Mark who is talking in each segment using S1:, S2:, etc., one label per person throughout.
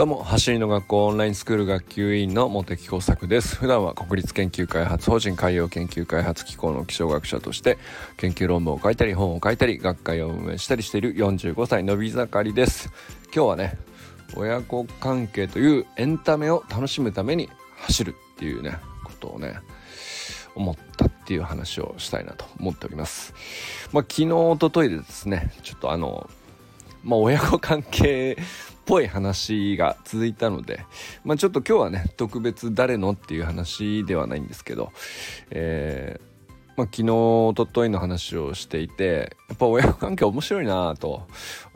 S1: どうも走りの学校オンラインスクール学級委員の茂木耕作です。普段は国立研究開発法人海洋研究開発機構の気象学者として研究論文を書いたり本を書いたり学会を運営したりしている45歳のび盛りです。今日はね親子関係というエンタメを楽しむために走るっていうねことをね思ったっていう話をしたいなと思っております。まあ昨日一昨日でですねちょっとあのまあ親子関係ぽい話が続いたので、まあ、ちょっと今日はね特別誰のっていう話ではないんですけど、えーまあ、昨日おとといの話をしていてやっぱ親子関係面白いなと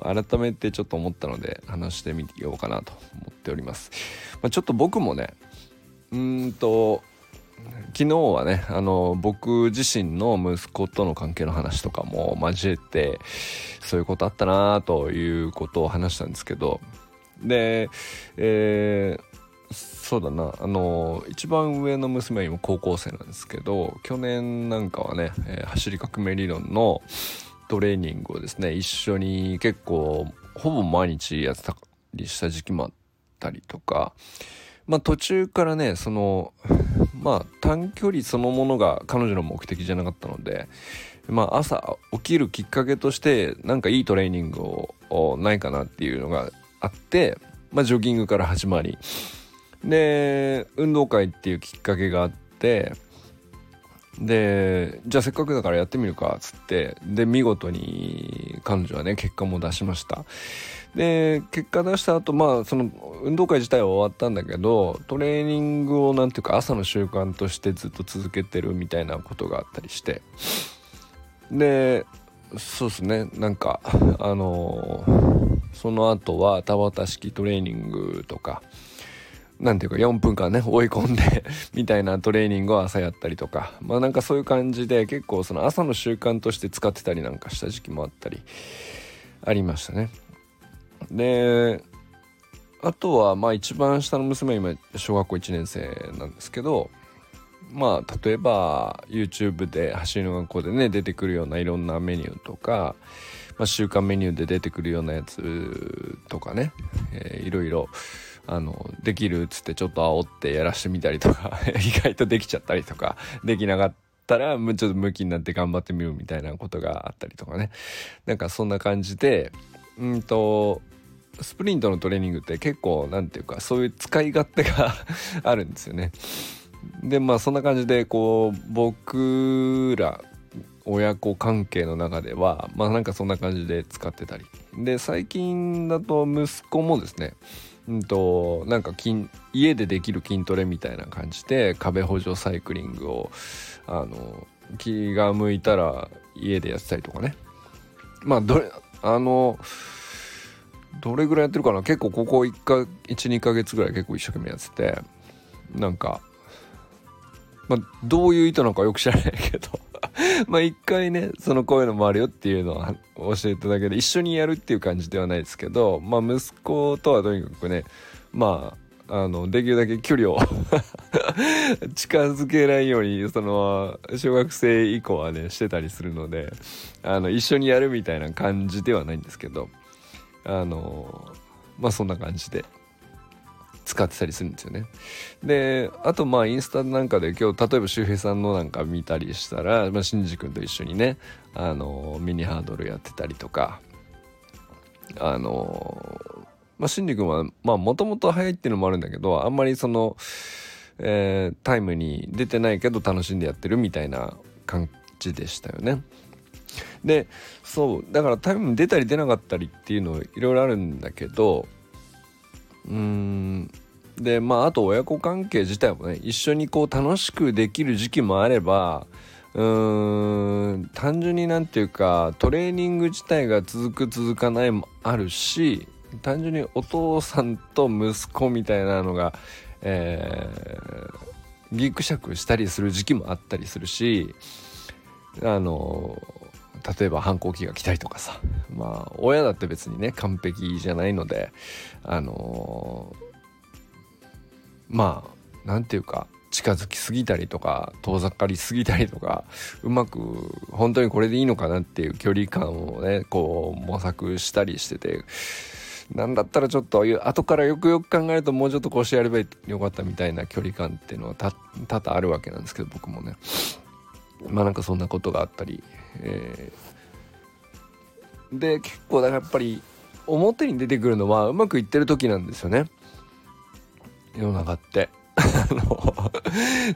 S1: 改めてちょっと思ったので話してみようかなと思っております。まあ、ちょっと僕もねうんと昨日はねあの僕自身の息子との関係の話とかも交えてそういうことあったなということを話したんですけどで、えー、そうだな。あの一番上の娘は今高校生なんですけど去年なんかはね、えー、走り革命理論のトレーニングをですね一緒に結構ほぼ毎日やってたりした時期もあったりとかまあ途中からねそのまあ短距離そのものが彼女の目的じゃなかったのでまあ朝起きるきっかけとしてなんかいいトレーニングをないかなっていうのがあって、まあ、ジョギングから始まり。で運動会っていうきっかけがあってでじゃあせっかくだからやってみるかっつってで見事に彼女はね結果も出しました。で結果出した後まあその運動会自体は終わったんだけどトレーニングを何ていうか朝の習慣としてずっと続けてるみたいなことがあったりして。でそうですねなんかあのーその後は田畑式トレーニングとか何ていうか4分間ね追い込んで みたいなトレーニングを朝やったりとかまあなんかそういう感じで結構その朝の習慣として使ってたりなんかした時期もあったりありましたね。であとはまあ一番下の娘は今小学校1年生なんですけどまあ例えば YouTube で走りの学校でね出てくるようないろんなメニューとかまあ、週間メニューで出てくるようなやつとかね、えー、いろいろあのできるっつってちょっと煽ってやらしてみたりとか 意外とできちゃったりとかできなかったらちょっとムキになって頑張ってみるみたいなことがあったりとかねなんかそんな感じでうんとスプリントのトレーニングって結構何て言うかそういう使い勝手が あるんですよね。でまあそんな感じでこう僕ら親子関係の中ではまあなんかそんな感じで使ってたり。で最近だと息子もですねうんとなんか筋家でできる筋トレみたいな感じで壁補助サイクリングをあの気が向いたら家でやってたりとかね。まあどれあのどれぐらいやってるかな。結構ここ1か12ヶ月ぐらい結構一生懸命やっててなんかまあどういう意図なのかよく知らないけど。まあ一回ねそのこういうのもあるよっていうのは教えただけで一緒にやるっていう感じではないですけどまあ息子とはとにかくねまああのできるだけ距離を 近づけないようにその小学生以降はねしてたりするのであの一緒にやるみたいな感じではないんですけどあのまあそんな感じで。使ってたりするんですよね。であとまあインスタなんかで今日例えば周平さんのなんか見たりしたら、まあ、シンジ君と一緒にねあのミニハードルやってたりとかあのまあシンジ君はまあもともと速いっていうのもあるんだけどあんまりその、えー、タイムに出てないけど楽しんでやってるみたいな感じでしたよね。でそうだからタイムに出たり出なかったりっていうのいろいろあるんだけどうん。でまああと親子関係自体もね一緒にこう楽しくできる時期もあればうーん単純になんていうかトレーニング自体が続く続かないもあるし単純にお父さんと息子みたいなのが、えー、ギクシャクしたりする時期もあったりするしあの例えば反抗期が来たりとかさ。まあ親だって別にね完璧じゃないのであのー、まあ何て言うか近づきすぎたりとか遠ざかりすぎたりとかうまく本当にこれでいいのかなっていう距離感をねこう模索したりしててなんだったらちょっと後からよくよく考えるともうちょっとこうしてやればよかったみたいな距離感っていうのは多々あるわけなんですけど僕もね。まあなんかそんなことがあったり、えー、で結構だからやっぱり表に出てくるのはうまくいってる時なんですよね。世の中って。あの、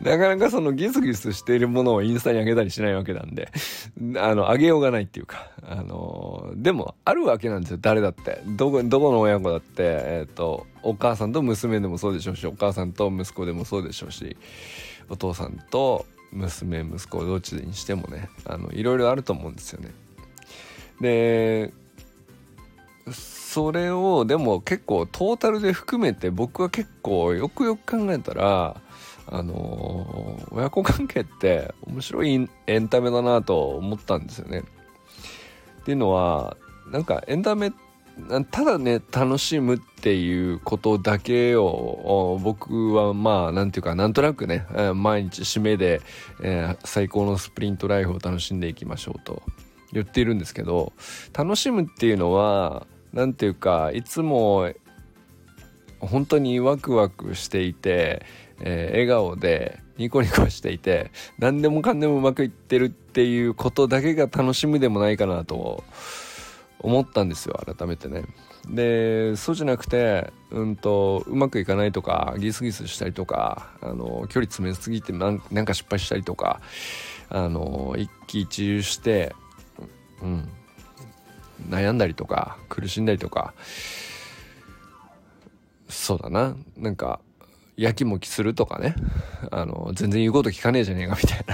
S1: なかなかそのギスギスしているものをインスタに上げたりしないわけなんで、あの、上げようがないっていうか、あの、でもあるわけなんですよ、誰だって。どこ、どこの親子だって、えっ、ー、と、お母さんと娘でもそうでしょうし、お母さんと息子でもそうでしょうし、お父さんと娘、息子、どっちにしてもね、あの、いろいろあると思うんですよね。で、それをでも結構トータルで含めて僕は結構よくよく考えたらあの、親子関係って面白いエンタメだなと思ったんですよね。っていうのはなんかエンタメってただね楽しむっていうことだけを僕はまあなんていうかなんとなくね毎日締めで、えー、最高のスプリントライフを楽しんでいきましょうと言っているんですけど楽しむっていうのは何ていうかいつも本当にワクワクしていて、えー、笑顔でニコニコしていて何でもかんでもうまくいってるっていうことだけが楽しみでもないかなと思ったんですよ改めてね。でそうじゃなくてうんとうまくいかないとかギスギスしたりとかあの距離詰めすぎてなんか失敗したりとかあの一喜一憂してうん悩んだりとか苦しんだりとかそうだな。なんかやきもきするとかね。あの全然言うこと聞かねえじゃねえかみたい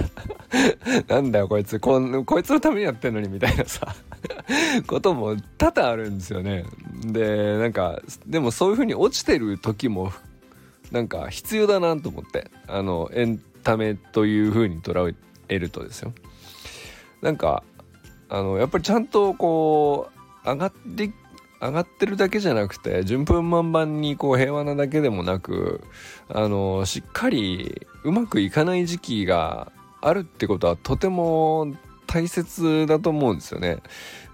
S1: な。なんだよこいつ。ここいつのためにやってんのにみたいなさ。ことも多々あるんですよね。でなんかでもそういう風に落ちてる時もなんか必要だなと思ってあのエンタメという風に捉えるとですよ。なんかあのやっぱりちゃんとこう上がって上がってるだけじゃなくて順風満帆にこう平和なだけでもなくあのしっかりうまくいかない時期があるってことはとても大切だと思うんですよね。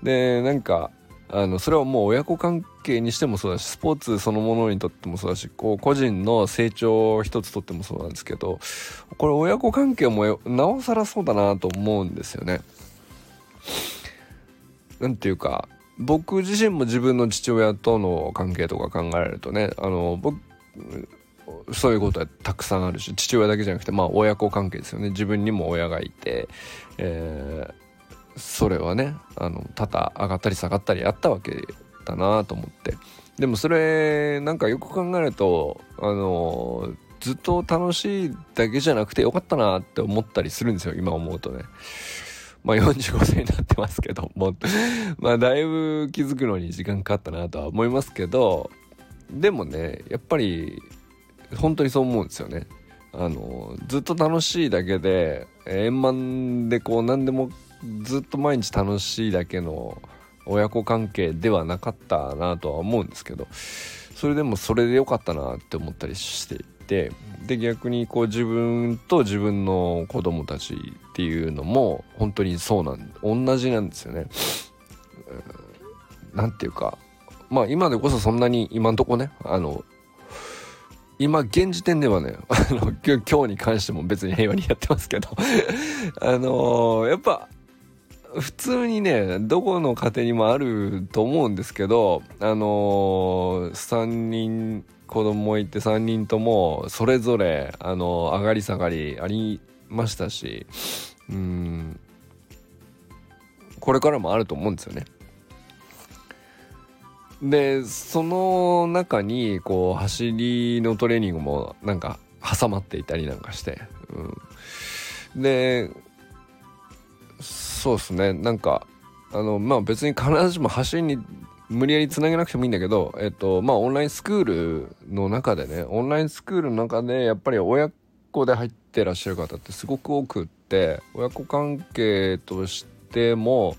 S1: でなんかあのそれはもう親子関係にしてもそうだしスポーツそのものにとってもそうだしこう個人の成長を一つとってもそうなんですけどこれ親子関係もなおさらそうだなと思うんですよね。何て言うか僕自身も自分の父親との関係とか考えるとねあの僕そういうことはたくさんあるし父親だけじゃなくてまあ親子関係ですよね。自分にも親がいて、えー、それはねあの多々上がったり下がったりあったわけだなと思って。でもそれなんかよく考えるとあのずっと楽しいだけじゃなくてよかったなって思ったりするんですよ今思うとね。まあ45歳になってますけども。まあだいぶ気づくのに時間かかったなとは思いますけどでもねやっぱり本当にそう思うんですよね。あのずっと楽しいだけで円満でこう何でもずっと毎日楽しいだけの親子関係ではなかったなとは思うんですけどそれでもそれで良かったなって思ったりしていてで逆にこう自分と自分の子供たちっていうのも本当にそうなん同じなんですよね。何て言うかまあ今でこそそんなに今んとこねあの今現時点ではね あの今日に関しても別に平和にやってますけど あのー、やっぱ普通にねどこの家庭にもあると思うんですけどあのー、3人子供いて3人ともそれぞれあの上がり下がりありましたしうんこれからもあると思うんですよね。でその中にこう走りのトレーニングもなんか挟まっていたりなんかして、うん、でそうですね。なんかあのまあ別に必ずしも走りに無理やりつなげなくてもいいんだけど、えっと、まあ、オンラインスクールの中でね、オンラインスクールの中で、やっぱり親子で入ってらっしゃる方ってすごく多くって、親子関係としても、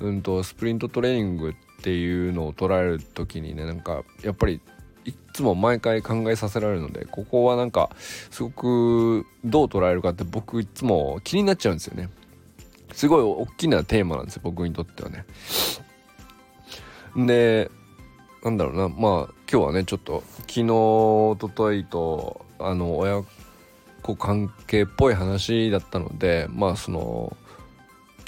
S1: うんと、スプリントトレーニングっていうのを捉える時にね、なんか、やっぱり、いつも毎回考えさせられるので、ここはなんか、すごくどう捉えるかって僕いつも気になっちゃうんですよね。すごい大きなテーマなんですよ、僕にとってはね。で、なんだろうなまあ今日はねちょっと昨日おとといとあの親子関係っぽい話だったのでまあその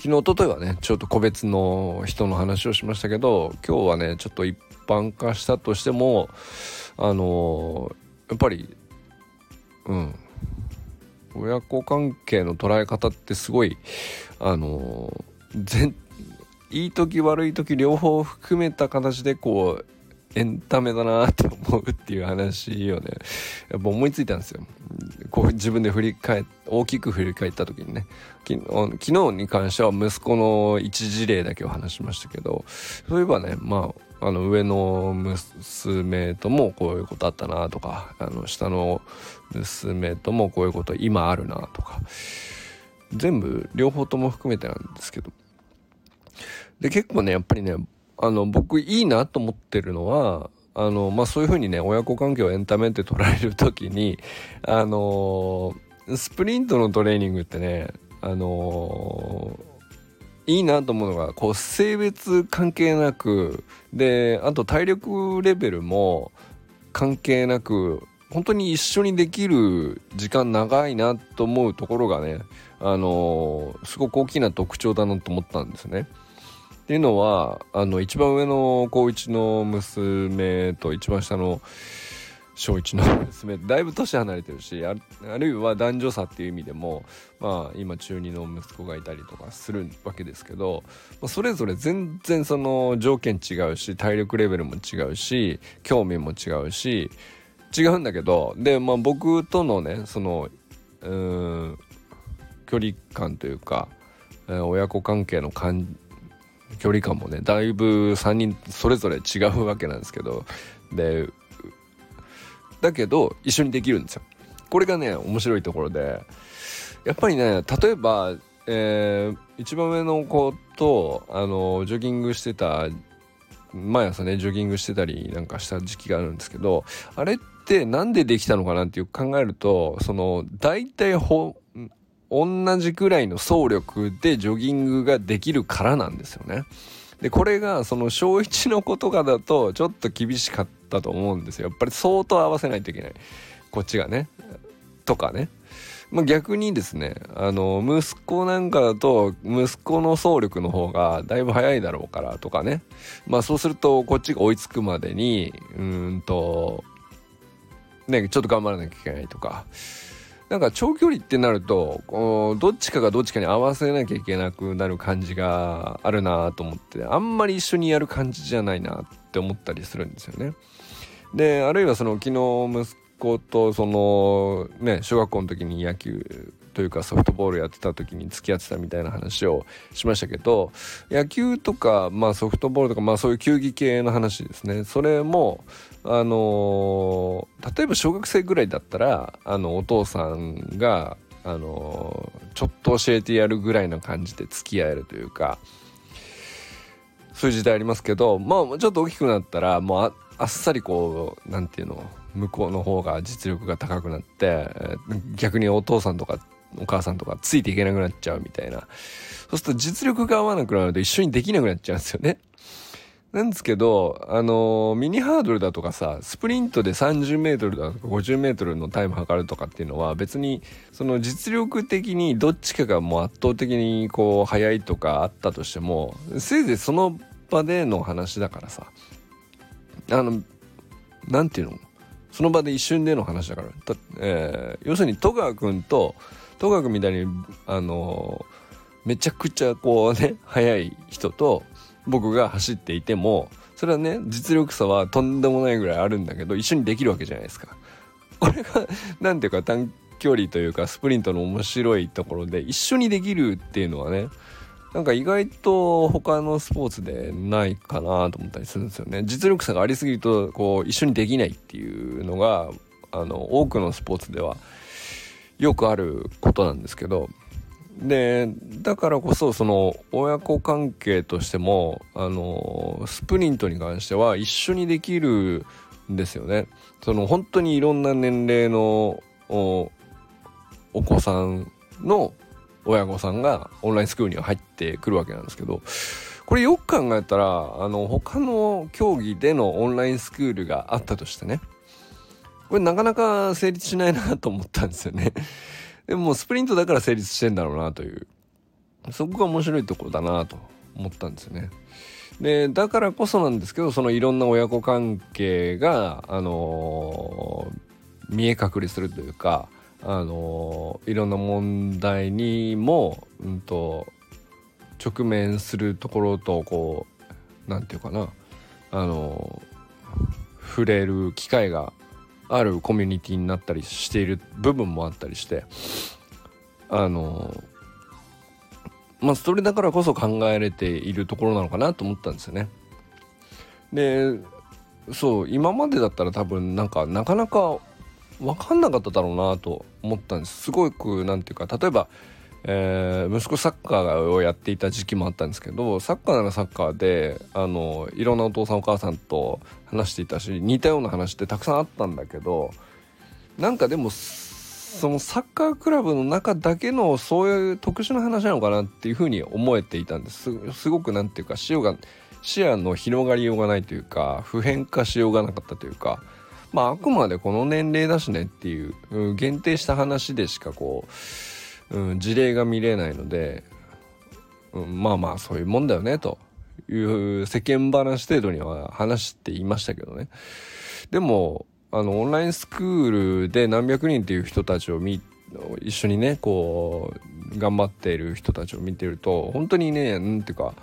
S1: 昨日おとといはねちょっと個別の人の話をしましたけど今日はねちょっと一般化したとしてもあのやっぱりうん。親子関係の捉え方ってすごいあの全いい時悪い時両方含めた形でこうエンタメだなって思うっていう話をねやっぱ思いついたんですよ。こう自分で振り返大きく振り返った時にね昨日に関しては息子の一事例だけを話しましたけどそういえばねまああの上の娘ともこういうことあったなとかあの下の娘ともこういうこと今あるなとか全部両方とも含めてなんですけどで結構ねやっぱりねあの僕いいなと思ってるのはあのまあそういうふうにね親子関係をエンタメって捉える時にあのスプリントのトレーニングってねあのいいなと思うのがこう性別関係なくであと体力レベルも関係なく本当に一緒にできる時間長いなと思うところがねあのすごく大きな特徴だなと思ったんですね。っていうのはあの一番上の高1の娘と一番下の小1の娘 だいぶ年離れてるしあるいは男女差っていう意味でもまあ今中2の息子がいたりとかするわけですけど、まあ、それぞれ全然その条件違うし体力レベルも違うし興味も違うし違うんだけどで、まあ、僕とのねそのうん距離感というか、親子関係の感じ距離感もねだいぶ3人それぞれ違うわけなんですけど。でだけど一緒にできるんですよ。これがね面白いところで。やっぱりね例えば、えー、一番上の子とあのジョギングしてた毎朝ねジョギングしてたりなんかした時期があるんですけどあれって何でできたのかなっていう考えるとその大体ほ同じくらいの走力でジョギングができるからなんですよね。でこれがその小1の子とかだとちょっと厳しかったと思うんですよ。やっぱり相当合わせないといけない。こっちがね。とかね。まあ、逆にですねあの息子なんかだと息子の走力の方がだいぶ速いだろうからとかねまあそうするとこっちが追いつくまでにうんとねちょっと頑張らなきゃいけないとかなんか長距離ってなるとどっちかがどっちかに合わせなきゃいけなくなる感じがあるなと思ってあんまり一緒にやる感じじゃないなって思ったりするんですよね。であるいはその昨日息子とそのね小学校の時に野球というかソフトボールやってた時に付き合ってたみたいな話をしましたけど野球とか、まあ、ソフトボールとか、まあ、そういう球技系の話ですねそれもあのー、例えば小学生ぐらいだったらあのお父さんが、あのー、ちょっと教えてやるぐらいの感じで付き合えるというかそういう時代ありますけどまあちょっと大きくなったらもうあっさりこう何て言うの向こうの方が実力が高くなって逆にお父さんとかお母さんとかついていけなくなっちゃうみたいなそうすると実力が合わなくなると一緒にできなくなっちゃうんですよね。なんですけど、あのー、ミニハードルだとかさ、スプリントで30メートルだとか50メートルのタイム測るとかっていうのは別に、その実力的にどっちかがもう圧倒的にこう速いとかあったとしても、せいぜいその場での話だからさ、あの、なんていうの？その場で一瞬での話だから。えー、要するに戸川君と、戸川君みたいに、あのー、めちゃくちゃこうね、速い人と、僕が走っていてもそれはね実力差はとんでもないぐらいあるんだけど一緒にできるわけじゃないですか。これが何ていうか短距離というかスプリントの面白いところで一緒にできるっていうのはねなんか意外と他のスポーツでないかなと思ったりするんですよね。実力差がありすぎるとこう一緒にできないっていうのがあの多くのスポーツではよくあることなんですけどでだからこそその親子関係としてもあのスプリントに関しては一緒にできるんですよね。その本当にいろんな年齢のお子さんの親御さんがオンラインスクールには入ってくるわけなんですけどこれよく考えたらあの他の競技でのオンラインスクールがあったとしてねこれなかなか成立しないなと思ったんですよねでもスプリントだから成立してんだろうなという。そこが面白いところだなと思ったんですよね。でだからこそなんですけどそのいろんな親子関係があのー、見え隠れするというかあのいろんな問題にも、うんと、直面するところとこう何て言うかなあの触れる機会があるコミュニティになったりしている部分もあったりしてあのまあそれだからこそ考えれているところなのかなと思ったんですよね。でそう今までだったら多分なんかなかなか分かんなかっただろうなと思ったんですすごく何て言うか例えば、えー、息子サッカーをやっていた時期もあったんですけどサッカーならサッカーであのいろんなお父さんお母さんと話していたし似たような話ってたくさんあったんだけどなんかでもそのサッカークラブの中だけのそういう特殊な話なのかなっていうふうに思えていたんです。すごく何て言うか視野が視野の広がりようがないというか普遍化しようがなかったというかまああくまでこの年齢だしねっていう、限定した話でしかこう、うん、事例が見れないので、うん、まあまあそういうもんだよねという世間話程度には話していましたけどね。でもあのオンラインスクールで何百人っていう人たちを見一緒にねこう頑張っている人たちを見てると本当にね何ていうか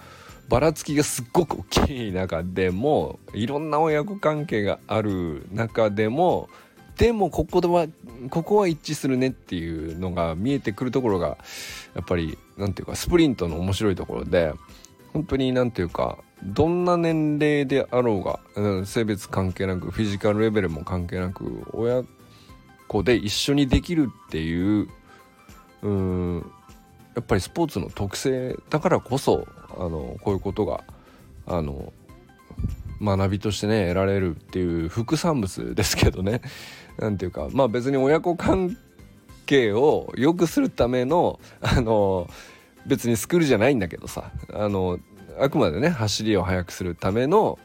S1: ばらつきがすっごく大きい中でもいろんな親子関係がある中でもでもここではここは一致するねっていうのが見えてくるところがやっぱり何ていうかスプリントの面白いところで本当に何ていうかどんな年齢であろうが、性別関係なくフィジカルレベルも関係なく親子で一緒にできるっていううんやっぱりスポーツの特性だからこそあのこういうことがあの学びとしてね得られるっていう副産物ですけどね 何ていうかまあ別に親子関係を良くするためのあの別にスクールじゃないんだけどさあのあくまでね走りを速くするための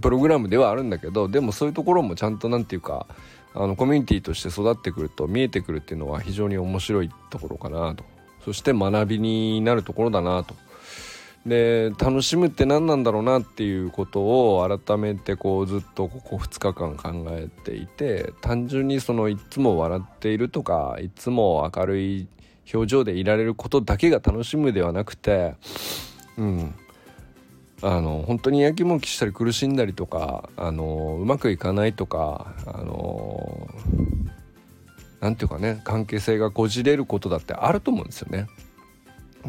S1: プログラムではあるんだけどでもそういうところもちゃんと何て言うかあのコミュニティとして育ってくると見えてくるっていうのは非常に面白いところかなとそして学びになるところだなと。で楽しむって何なんだろうなっていうことを改めてこうずっとここ2日間考えていて単純にそのいつも笑っているとかいつも明るい表情でいられることだけが楽しむではなくてうんあの本当にやきもきしたり苦しんだりとかあのうまくいかないとかあの何て言うかね関係性がこじれることだってあると思うんですよね。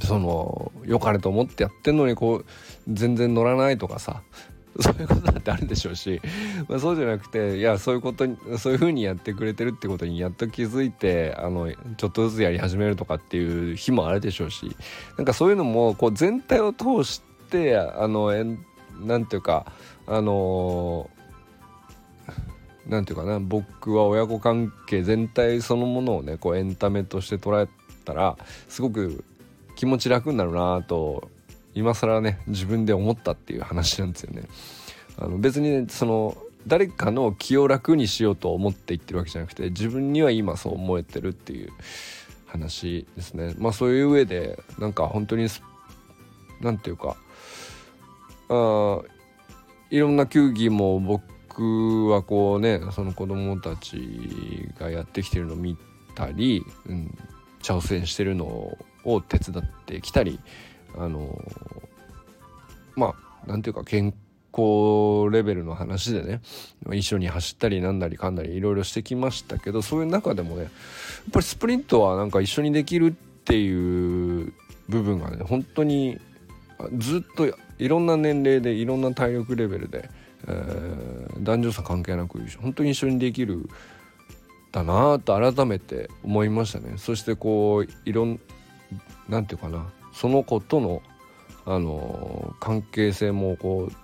S1: その良かれと思ってやってんのにこう全然乗らないとかさ そういうことだってあるでしょうし、まあ、そうじゃなくていやそういうことにそういう風にやってくれてるってことにやっと気づいてあのちょっとずつやり始めるとかっていう日もあるでしょうしなんかそういうのもこう全体を通してあのえんなんていうかあの何て言うかな僕は親子関係全体そのものをねこうエンタメとして捉えたらすごく気持ち楽になるなと今更ね自分で思ったっていう話なんですよね。あの別に、ね、その誰かの気を楽にしようと思って言ってるわけじゃなくて自分には今そう思えてるっていう話ですね。まあそういう上でなんか本当に何て言うかあいろんな球技も僕はこうねその子供たちがやってきてるのを見たり、うん、挑戦してるのをを手伝ってきたりあのまあなんていうか健康レベルの話でね一緒に走ったりなんだりかんだりいろいろしてきましたけどそういう中でもねやっぱりスプリントはなんか一緒にできるっていう部分がね本当にずっといろんな年齢でいろんな体力レベルでえー、男女差関係なく本当に一緒にできるだなと改めて思いましたね。そしてこういろんなんていうかな。その子とのあの関係性もこう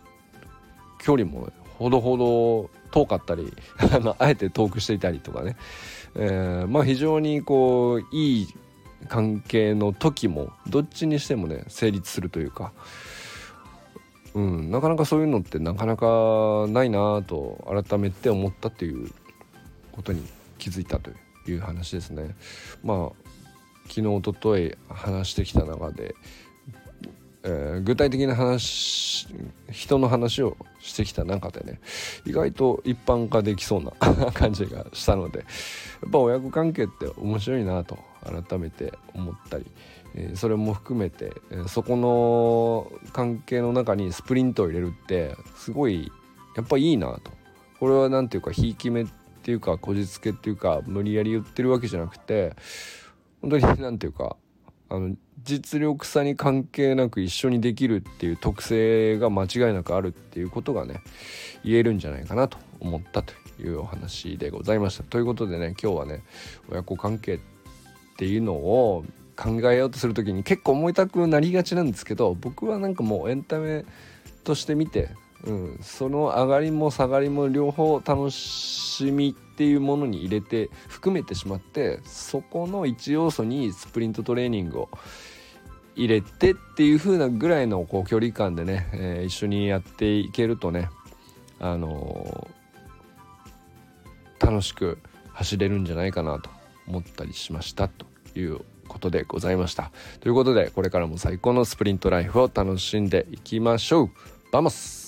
S1: 距離もほどほど遠かったり あえて遠くしていたりとかね、えー、まあ非常にこういい関係の時もどっちにしてもね成立するというか。うん、なかなかそういうのってなかなかないなと改めて思ったっていうことに気づいたという話ですね。まあ昨日おととい話してきた中で、えー、具体的な話人の話をしてきた中でね意外と一般化できそうな 感じがしたのでやっぱ親子関係って面白いなと改めて思ったり、えー、それも含めて、えー、そこの関係の中にスプリントを入れるってすごいやっぱいいなと。これは何ていうかひいき目っていうかこじつけっていうか無理やり言ってるわけじゃなくて本当に何ていうかあの実力差に関係なく一緒にできるっていう特性が間違いなくあるっていうことがね言えるんじゃないかなと思ったというお話でございました。ということでね今日はね親子関係っていうのを考えようとする時に結構思いたくなりがちなんですけど僕はなんかもうエンタメとして見て、うん、その上がりも下がりも両方楽しみっていうものに入れて含めてしまってそこの一要素にスプリントトレーニングを入れてっていう風なぐらいのこう距離感でね、えー、一緒にやっていけるとねあのー、楽しく走れるんじゃないかなと思ったりしましたということでございました。ということでこれからも最高のスプリントライフを楽しんでいきましょう。 vamos